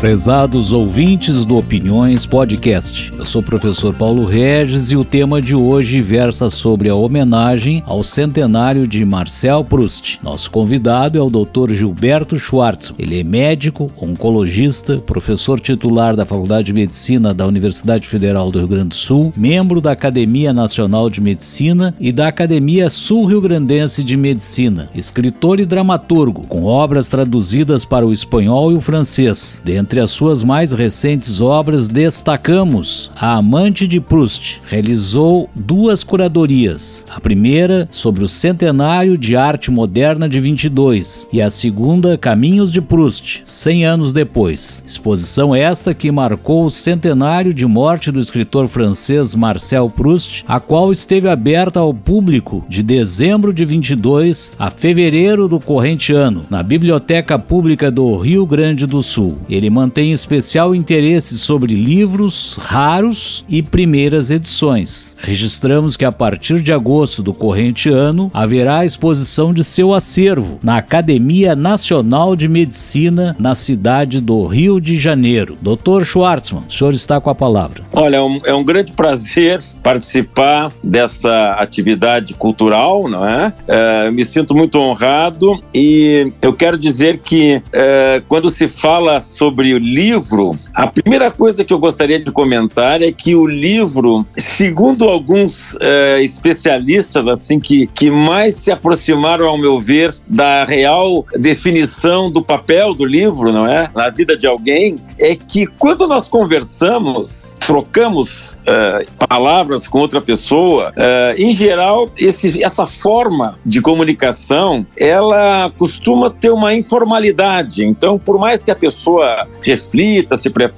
Prezados ouvintes do Opiniões Podcast, eu sou o professor Paulo Regis e o tema de hoje versa sobre a homenagem ao centenário de Marcel Proust. Nosso convidado é o Dr. Gilberto Schwartz. Ele é médico, oncologista, professor titular da Faculdade de Medicina da Universidade Federal do Rio Grande do Sul, membro da Academia Nacional de Medicina e da Academia Sul-Rio Grandense de Medicina, escritor e dramaturgo, com obras traduzidas para o espanhol e o francês. Dentro entre as suas mais recentes obras, destacamos A Amante de Proust. Realizou duas curadorias. A primeira sobre o centenário de arte moderna de 22 e a segunda Caminhos de Proust, 100 anos depois. Exposição esta que marcou o centenário de morte do escritor francês Marcel Proust, a qual esteve aberta ao público de dezembro de 22 a fevereiro do corrente ano, na Biblioteca Pública do Rio Grande do Sul. Ele mantém especial interesse sobre livros raros e primeiras edições. Registramos que a partir de agosto do corrente ano haverá exposição de seu acervo na Academia Nacional de Medicina na cidade do Rio de Janeiro. Dr. Schwartzman, o senhor está com a palavra. Olha, é um, é um grande prazer participar dessa atividade cultural, não é? é me sinto muito honrado e eu quero dizer que é, quando se fala sobre o livro, a primeira coisa que eu gostaria de comentar é que o livro, segundo alguns uh, especialistas assim que, que mais se aproximaram, ao meu ver, da real definição do papel do livro, não é, na vida de alguém, é que quando nós conversamos, trocamos uh, palavras com outra pessoa, uh, em geral, esse, essa forma de comunicação, ela costuma ter uma informalidade. Então, por mais que a pessoa reflita, se prepare.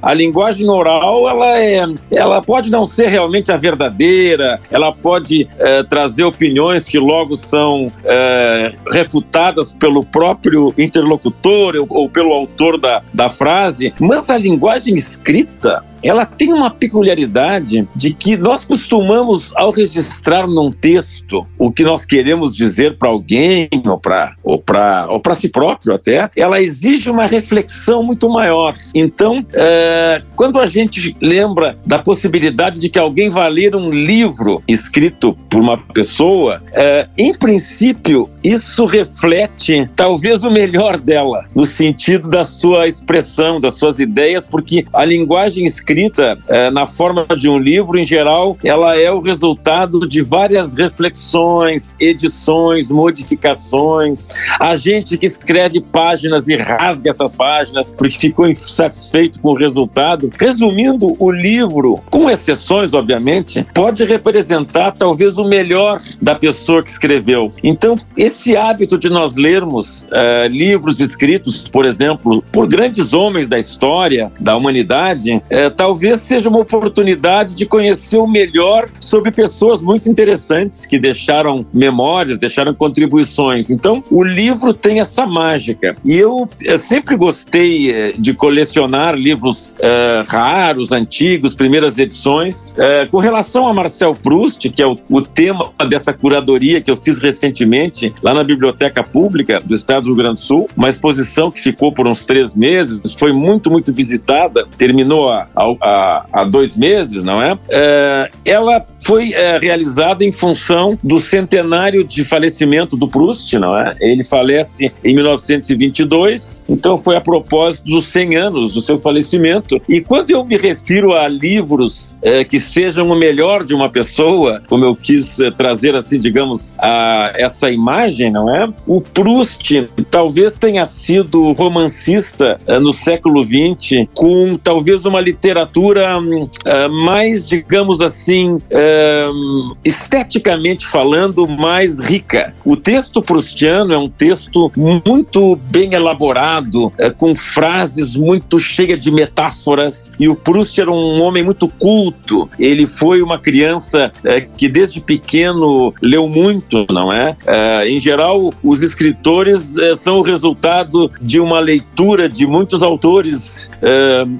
A linguagem oral, ela é, ela pode não ser realmente a verdadeira, ela pode é, trazer opiniões que logo são é, refutadas pelo próprio interlocutor ou, ou pelo autor da, da frase, mas a linguagem escrita, ela tem uma peculiaridade de que nós costumamos, ao registrar num texto o que nós queremos dizer para alguém ou para ou ou si próprio até, ela exige uma reflexão muito maior. Então, é, quando a gente lembra da possibilidade de que alguém vá ler um livro escrito por uma pessoa, é, em princípio, isso reflete talvez o melhor dela, no sentido da sua expressão, das suas ideias, porque a linguagem escrita, é, na forma de um livro, em geral, ela é o resultado de várias reflexões, edições, modificações. A gente que escreve páginas e rasga essas páginas porque ficou satisfeito com o resultado. Resumindo, o livro, com exceções, obviamente, pode representar talvez o melhor da pessoa que escreveu. Então, esse hábito de nós lermos uh, livros escritos, por exemplo, por grandes homens da história, da humanidade, uh, talvez seja uma oportunidade de conhecer o melhor sobre pessoas muito interessantes que deixaram memórias, deixaram contribuições. Então, o livro tem essa mágica. E eu, sempre gostei de colecionar livros uh, raros, antigos, primeiras edições. Uh, com relação a Marcel Proust, que é o, o, tema dessa curadoria que eu fiz recentemente lá na Biblioteca Pública do Estado do Rio Grande do Sul, uma exposição que ficou por uns três meses, foi muito, muito visitada, terminou há, há, há dois meses, não é? Uh, ela foi realizada em função do centenário de falecimento do Proust, não é? Ele falece em 1922, então foi a propósito dos 100 anos do seu falecimento. E quando eu me refiro a livros é, que sejam o melhor de uma pessoa, como eu quis é, trazer assim, digamos, a essa imagem, não é? O Proust talvez tenha sido romancista é, no século XX com talvez uma literatura mais, digamos assim, esteticamente falando, mais rica. O texto proustiano é um texto muito bem elaborado, com frases muito cheias de metáforas. E o Proust era um homem muito culto. Ele foi uma criança é, que desde pequeno leu muito, não é? em geral, os escritores são o resultado de uma leitura de muitos autores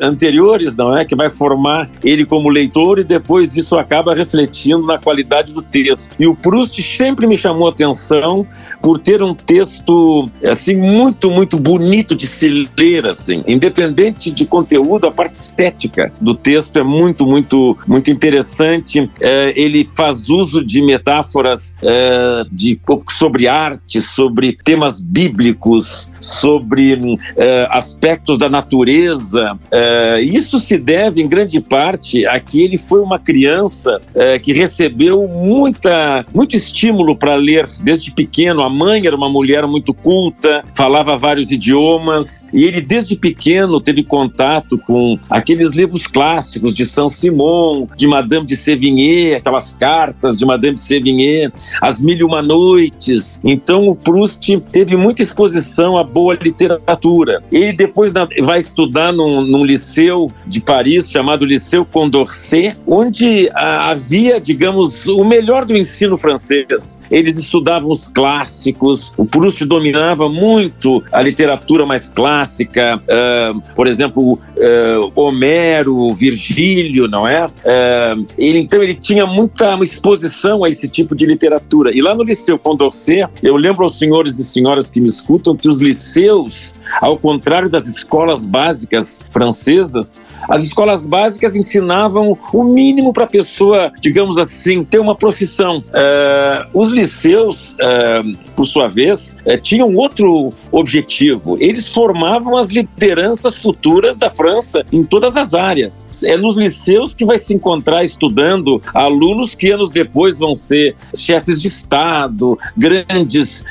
anteriores, não é? Que vai formar ele como leitor e depois isso acaba refletindo na qualidade do texto. E o Proust sempre me chamou atenção por ter um texto assim muito, muito bonito de se ler, assim, independente de conteúdo, a parte estética do texto é muito, muito, muito interessante. É, ele faz uso de metáforas é, de sobre arte, sobre temas bíblicos, sobre é, aspectos da natureza. É, isso se deve, em grande parte, a que ele foi uma criança é, que recebeu muita, muito estímulo para ler desde pequeno. A mãe era uma mulher muito culta, falava vários idiomas, e ele, desde pequeno, teve contato com aqueles livros clássicos de Saint-Simon, de Madame de Sévigné, aquelas cartas de Madame de Sévigné, As Mil e Uma Noites. Então, o Proust teve muita exposição à boa literatura. Ele depois vai estudar num, num liceu de Paris chamado Liceu Condorcet, onde havia, digamos, o melhor do ensino francês. Eles estudavam os clássicos, o Proust dominava muito a literatura mais clássica, uh, por exemplo, uh, Homero, Virgílio, não é? Uh, ele, então ele tinha muita exposição a esse tipo de literatura. E lá no Liceu Condorcet, eu lembro aos senhores e senhoras que me escutam que os liceus, ao contrário das escolas básicas francesas, as escolas básicas ensinavam o mínimo para a pessoa, digamos assim, ter uma profissão. Uh, os liceus, uh, por sua vez, uh, tinham outro objetivo. Eles formavam as lideranças futuras da França em todas as áreas. É nos liceus que vai se encontrar estudando alunos que anos depois vão ser chefes de Estado, grandes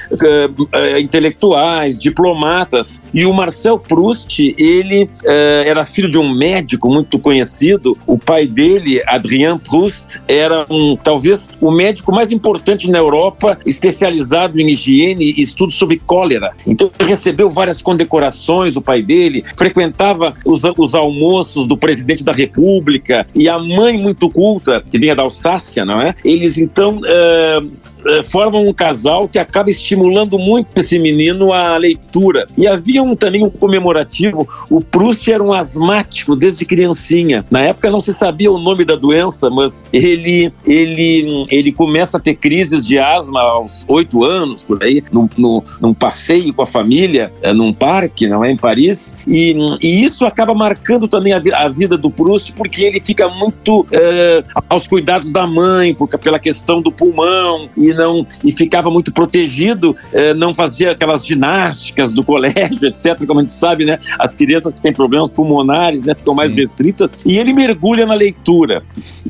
intelectuais, diplomatas. E o Marcel Proust, ele era filho de um médico muito conhecido. O pai dele, Adrien Proust, era um talvez o médico mais importante na Europa, especializado em higiene e estudos sobre cólera. Então ele recebeu várias condecorações, o pai dele frequentava os, os almoços do presidente da República e a mãe muito culta, que vinha da Alsácia, não é? Eles então uh, formam um casal que acaba estimulando muito esse menino a leitura. E havia um, também um comemorativo, o Proust era um asmático desde criancinha. Na época não se sabia o nome da doença, mas ele, ele, ele começa a ter crises de asma aos oito anos, por aí, num, num, num passeio com a família, é, num parque, não é, em Paris, e, e isso acaba marcando também a, a, vida do Proust, porque ele fica muito é, aos cuidados da mãe, por, pela questão do pulmão, e não e ficava muito protegido, é, não fazia aquelas ginásticas do colégio, etc., como a gente sabe, né, as crianças que têm problemas pulmonares, né, ficam mais restritas, e ele mergulha na leitura.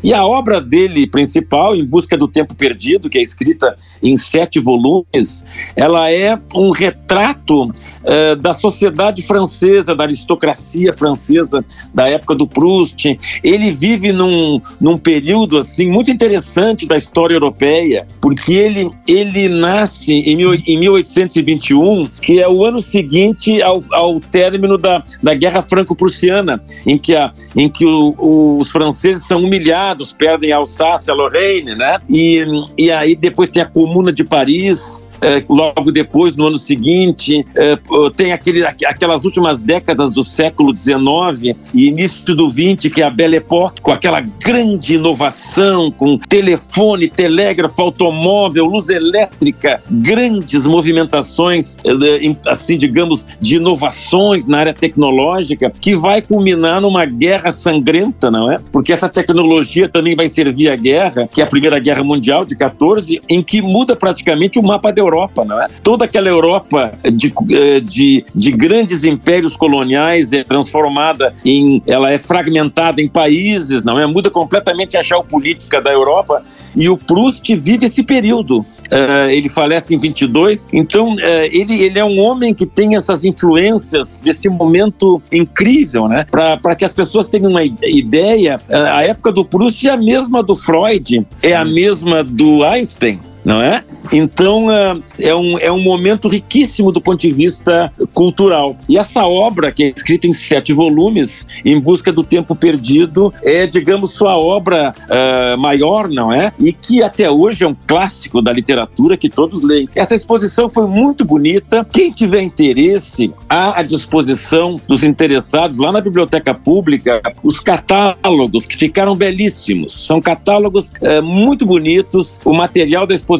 E a obra dele principal, Em Busca do Tempo Perdido, que é escrita em sete volumes, ela é um retrato uh, da sociedade francesa, da aristocracia francesa da época do Proust. Ele vive num, num período assim muito interessante da história europeia, porque ele, ele nasce em, mil, em 1821, que é o ano seguinte ao, ao término da, da Guerra Franco-Prussiana, em que, a, em que o, o, os franceses são humilhados, perdem a Alsácia, a Lorraine, né? E, e aí depois tem a Comuna de Paris, é, logo depois, no ano seguinte, é, tem aquele, aquelas últimas décadas do século XIX e início do XX, que é a Belle Époque, com aquela grande inovação, com telefone, telégrafo, automóvel, luz elétrica, grandes movimentações, é, assim, digamos, de inovações na área tecnológica, que vai culminar numa guerra sangrenta, não é? Porque essa tecnologia também vai servir à guerra, que é a Primeira Guerra Mundial de 14, em que muda praticamente o mapa da Europa, não é? Toda aquela Europa de, eh, de, de grandes impérios coloniais é transformada em, ela é fragmentada em países, não é? Muda completamente a geopolítica da Europa e o Proust vive esse período. Uh, ele falece em 22, então uh, ele, ele é um homem que tem essas influências desse momento incrível, né? Para que as pessoas tenham uma ideia, uh, a época do Proust é a mesma do Freud, é a mesma do Einstein. Não é? Então uh, é, um, é um momento riquíssimo do ponto de vista cultural. E essa obra, que é escrita em sete volumes, Em Busca do Tempo Perdido, é, digamos, sua obra uh, maior, não é? E que até hoje é um clássico da literatura que todos leem. Essa exposição foi muito bonita. Quem tiver interesse, há à disposição dos interessados lá na Biblioteca Pública os catálogos que ficaram belíssimos. São catálogos uh, muito bonitos. O material da exposição,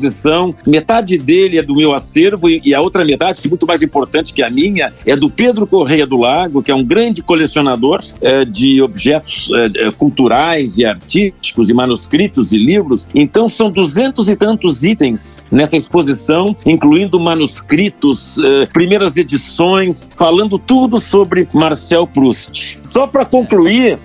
metade dele é do meu acervo e a outra metade, muito mais importante que a minha, é do Pedro Correia do Lago, que é um grande colecionador uh, de objetos uh, culturais e artísticos e manuscritos e livros. Então são duzentos e tantos itens nessa exposição, incluindo manuscritos, primeiras edições, falando tudo sobre Marcel Proust. Só para concluir,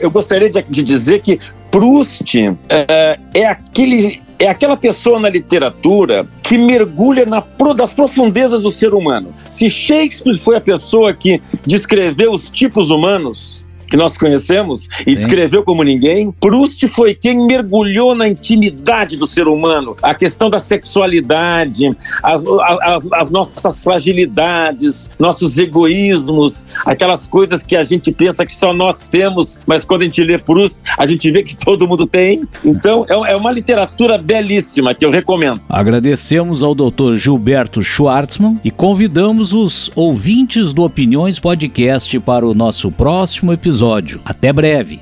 eu gostaria de dizer que Proust é, é aquele é aquela pessoa na literatura que mergulha na das profundezas do ser humano. Se Shakespeare foi a pessoa que descreveu os tipos humanos, que nós conhecemos e Sim. descreveu como ninguém. Proust foi quem mergulhou na intimidade do ser humano, a questão da sexualidade, as, as, as nossas fragilidades, nossos egoísmos, aquelas coisas que a gente pensa que só nós temos, mas quando a gente lê Proust, a gente vê que todo mundo tem. Então, é, é uma literatura belíssima que eu recomendo. Agradecemos ao Dr. Gilberto Schwartzman e convidamos os ouvintes do Opiniões Podcast para o nosso próximo episódio episódio. Até breve!